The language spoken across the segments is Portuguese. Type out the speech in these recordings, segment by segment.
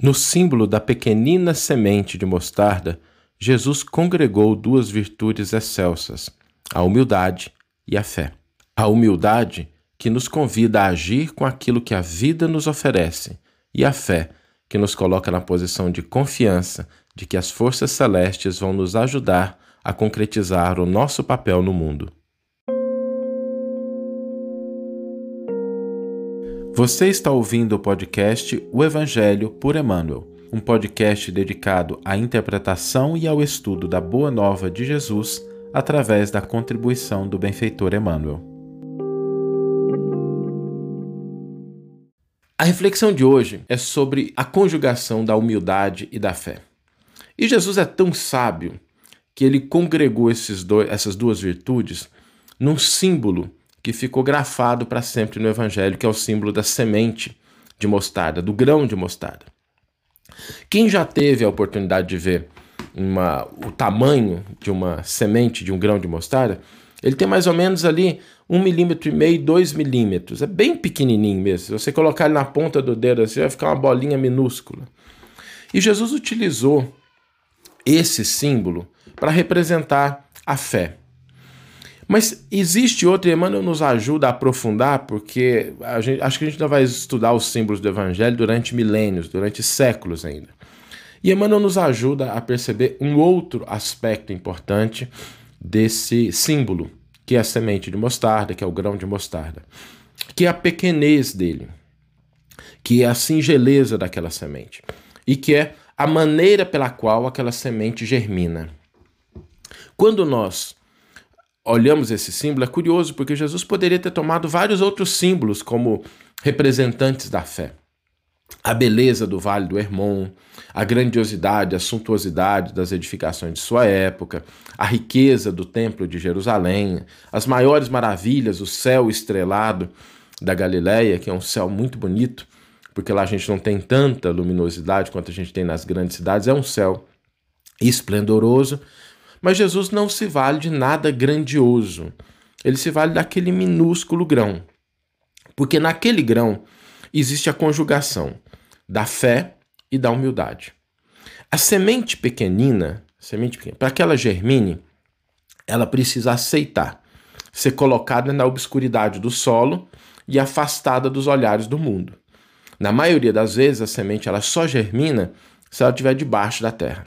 No símbolo da pequenina semente de mostarda, Jesus congregou duas virtudes excelsas, a humildade e a fé. A humildade que nos convida a agir com aquilo que a vida nos oferece, e a fé que nos coloca na posição de confiança de que as forças celestes vão nos ajudar a concretizar o nosso papel no mundo. Você está ouvindo o podcast O Evangelho por Emmanuel, um podcast dedicado à interpretação e ao estudo da Boa Nova de Jesus através da contribuição do benfeitor Emmanuel. A reflexão de hoje é sobre a conjugação da humildade e da fé. E Jesus é tão sábio que ele congregou dois, essas duas virtudes num símbolo que ficou grafado para sempre no Evangelho, que é o símbolo da semente de mostarda, do grão de mostarda. Quem já teve a oportunidade de ver uma, o tamanho de uma semente de um grão de mostarda, ele tem mais ou menos ali um milímetro e meio, dois milímetros. É bem pequenininho mesmo. Se você colocar ele na ponta do dedo assim, vai ficar uma bolinha minúscula. E Jesus utilizou esse símbolo para representar a fé. Mas existe outro, e Emmanuel nos ajuda a aprofundar, porque a gente, acho que a gente ainda vai estudar os símbolos do Evangelho durante milênios, durante séculos ainda. E Emmanuel nos ajuda a perceber um outro aspecto importante desse símbolo, que é a semente de mostarda, que é o grão de mostarda, que é a pequenez dele, que é a singeleza daquela semente, e que é a maneira pela qual aquela semente germina. Quando nós olhamos esse símbolo, é curioso porque Jesus poderia ter tomado vários outros símbolos como representantes da fé. A beleza do Vale do Hermon, a grandiosidade, a suntuosidade das edificações de sua época, a riqueza do Templo de Jerusalém, as maiores maravilhas, o céu estrelado da Galileia, que é um céu muito bonito, porque lá a gente não tem tanta luminosidade quanto a gente tem nas grandes cidades, é um céu esplendoroso, mas Jesus não se vale de nada grandioso. Ele se vale daquele minúsculo grão. Porque naquele grão existe a conjugação da fé e da humildade. A semente pequenina, semente pequena, para que ela germine, ela precisa aceitar ser colocada na obscuridade do solo e afastada dos olhares do mundo. Na maioria das vezes, a semente ela só germina se ela estiver debaixo da terra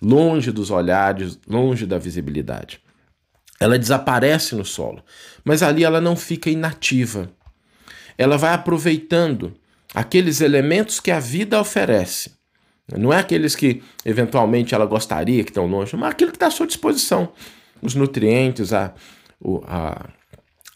longe dos olhares, longe da visibilidade. Ela desaparece no solo, mas ali ela não fica inativa. Ela vai aproveitando aqueles elementos que a vida oferece. Não é aqueles que eventualmente ela gostaria que estão longe, mas aquilo que está à sua disposição. Os nutrientes, a, a,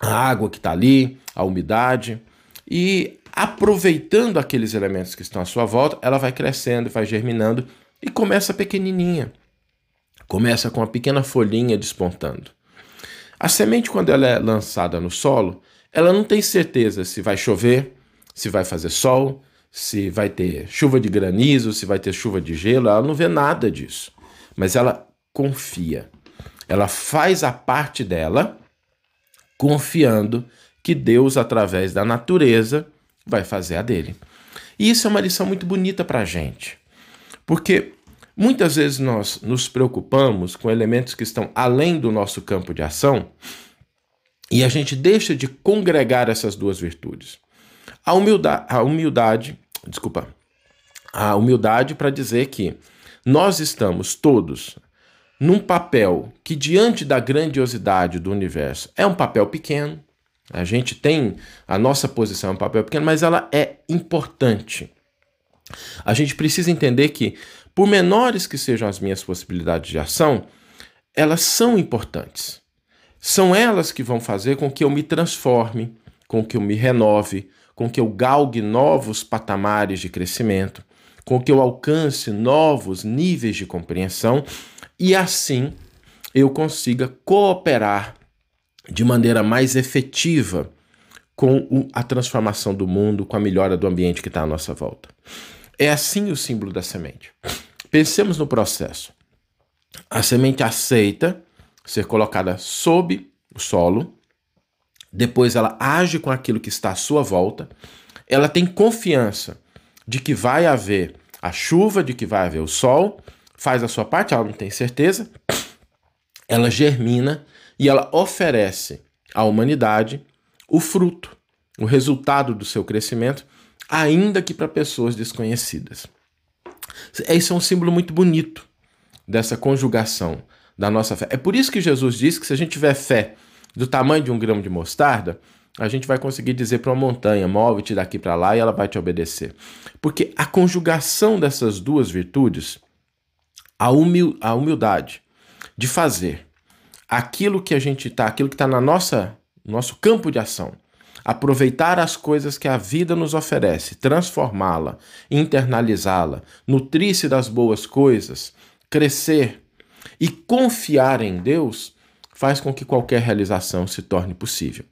a água que está ali, a umidade. E aproveitando aqueles elementos que estão à sua volta, ela vai crescendo, vai germinando e começa pequenininha. Começa com uma pequena folhinha despontando. A semente, quando ela é lançada no solo, ela não tem certeza se vai chover, se vai fazer sol, se vai ter chuva de granizo, se vai ter chuva de gelo, ela não vê nada disso. Mas ela confia. Ela faz a parte dela, confiando que Deus, através da natureza, vai fazer a dele. E isso é uma lição muito bonita para a gente. Porque muitas vezes nós nos preocupamos com elementos que estão além do nosso campo de ação e a gente deixa de congregar essas duas virtudes. A humildade, a humildade desculpa, a humildade para dizer que nós estamos todos num papel que, diante da grandiosidade do universo, é um papel pequeno. A gente tem a nossa posição, é um papel pequeno, mas ela é importante. A gente precisa entender que, por menores que sejam as minhas possibilidades de ação, elas são importantes. São elas que vão fazer com que eu me transforme, com que eu me renove, com que eu galgue novos patamares de crescimento, com que eu alcance novos níveis de compreensão e assim eu consiga cooperar de maneira mais efetiva com a transformação do mundo, com a melhora do ambiente que está à nossa volta. É assim o símbolo da semente. Pensemos no processo. A semente aceita ser colocada sob o solo, depois ela age com aquilo que está à sua volta, ela tem confiança de que vai haver a chuva de que vai haver o sol, faz a sua parte, ela não tem certeza, ela germina e ela oferece à humanidade o fruto, o resultado do seu crescimento, ainda que para pessoas desconhecidas. Esse é um símbolo muito bonito dessa conjugação da nossa fé. É por isso que Jesus diz que se a gente tiver fé do tamanho de um grão de mostarda, a gente vai conseguir dizer para uma montanha: move-te daqui para lá e ela vai te obedecer. Porque a conjugação dessas duas virtudes, a, humil a humildade de fazer aquilo que a gente está, aquilo que está na nossa nosso campo de ação, aproveitar as coisas que a vida nos oferece, transformá-la, internalizá-la, nutrir-se das boas coisas, crescer e confiar em Deus, faz com que qualquer realização se torne possível.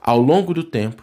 Ao longo do tempo,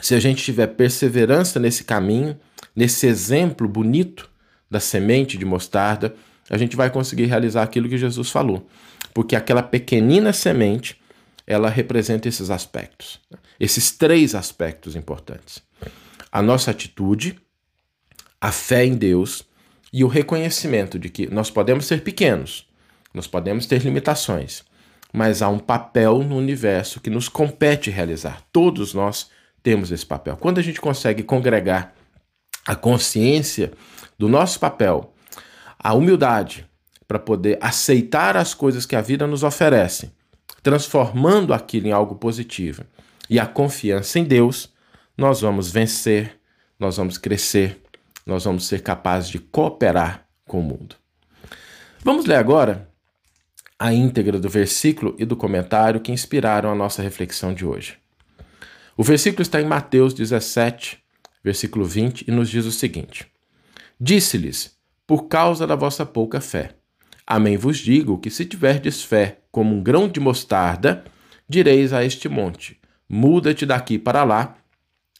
se a gente tiver perseverança nesse caminho, nesse exemplo bonito da semente de mostarda, a gente vai conseguir realizar aquilo que Jesus falou. Porque aquela pequenina semente, ela representa esses aspectos, esses três aspectos importantes: a nossa atitude, a fé em Deus e o reconhecimento de que nós podemos ser pequenos, nós podemos ter limitações, mas há um papel no universo que nos compete realizar. Todos nós temos esse papel. Quando a gente consegue congregar a consciência do nosso papel, a humildade para poder aceitar as coisas que a vida nos oferece, transformando aquilo em algo positivo, e a confiança em Deus, nós vamos vencer, nós vamos crescer, nós vamos ser capazes de cooperar com o mundo. Vamos ler agora a íntegra do versículo e do comentário que inspiraram a nossa reflexão de hoje. O versículo está em Mateus 17, versículo 20, e nos diz o seguinte: Disse-lhes, por causa da vossa pouca fé. Amém vos digo que se tiverdes fé como um grão de mostarda, direis a este monte: muda-te daqui para lá,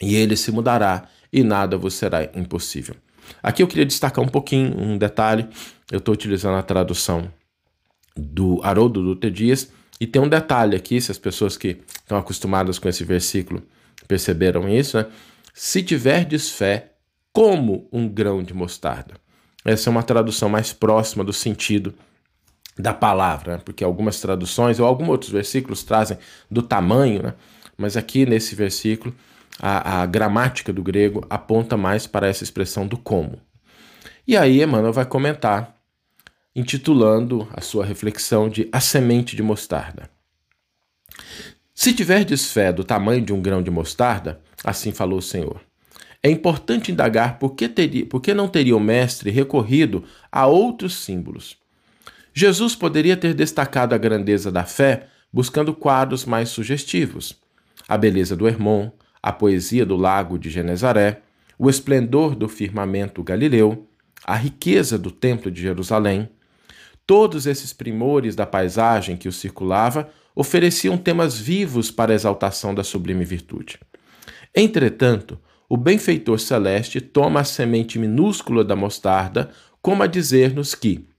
e ele se mudará, e nada vos será impossível. Aqui eu queria destacar um pouquinho, um detalhe. Eu estou utilizando a tradução do Haroldo Dutra Dias. E tem um detalhe aqui, se as pessoas que estão acostumadas com esse versículo perceberam isso, né? Se tiverdes fé como um grão de mostarda. Essa é uma tradução mais próxima do sentido da palavra, né? porque algumas traduções ou alguns outros versículos trazem do tamanho, né? mas aqui nesse versículo a, a gramática do grego aponta mais para essa expressão do como. E aí Emmanuel vai comentar intitulando a sua reflexão de A Semente de Mostarda. Se tiverdes fé do tamanho de um grão de mostarda, assim falou o Senhor, é importante indagar por que, teria, por que não teria o Mestre recorrido a outros símbolos. Jesus poderia ter destacado a grandeza da fé buscando quadros mais sugestivos. A beleza do Hermon, a poesia do lago de Genezaré, o esplendor do firmamento galileu, a riqueza do templo de Jerusalém, Todos esses primores da paisagem que o circulava ofereciam temas vivos para a exaltação da sublime virtude. Entretanto, o benfeitor celeste toma a semente minúscula da mostarda como a dizer-nos que,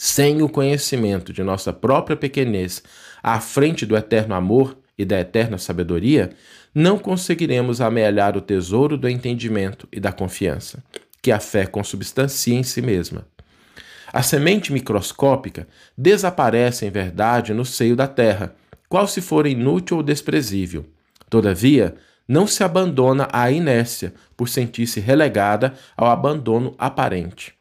sem o conhecimento de nossa própria pequenez à frente do eterno amor e da eterna sabedoria, não conseguiremos amealhar o tesouro do entendimento e da confiança, que a fé consubstancia em si mesma. A semente microscópica desaparece em verdade no seio da terra, qual se for inútil ou desprezível. Todavia, não se abandona à inércia por sentir-se relegada ao abandono aparente.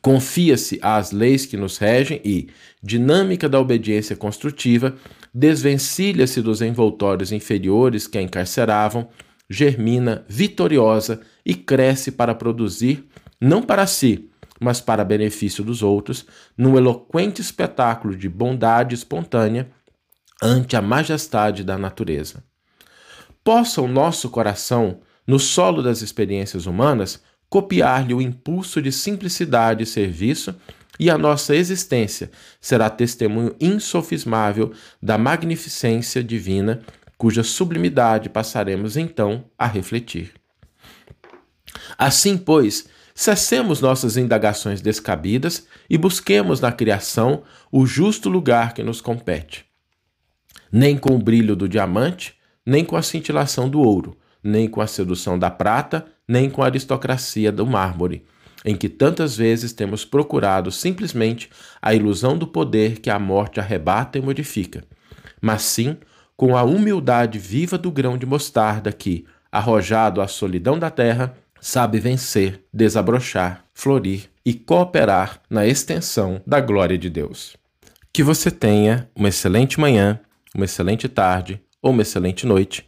Confia-se às leis que nos regem e, dinâmica da obediência construtiva, desvencilha-se dos envoltórios inferiores que a encarceravam, germina vitoriosa e cresce para produzir, não para si, mas para benefício dos outros, num eloquente espetáculo de bondade espontânea ante a majestade da natureza. Possa o nosso coração, no solo das experiências humanas, copiar-lhe o impulso de simplicidade e serviço, e a nossa existência será testemunho insofismável da magnificência divina, cuja sublimidade passaremos então a refletir. Assim, pois, Cessemos nossas indagações descabidas e busquemos na criação o justo lugar que nos compete. Nem com o brilho do diamante, nem com a cintilação do ouro, nem com a sedução da prata, nem com a aristocracia do mármore, em que tantas vezes temos procurado simplesmente a ilusão do poder que a morte arrebata e modifica, mas sim com a humildade viva do grão de mostarda que, arrojado à solidão da terra, sabe vencer, desabrochar, florir e cooperar na extensão da glória de Deus. Que você tenha uma excelente manhã, uma excelente tarde ou uma excelente noite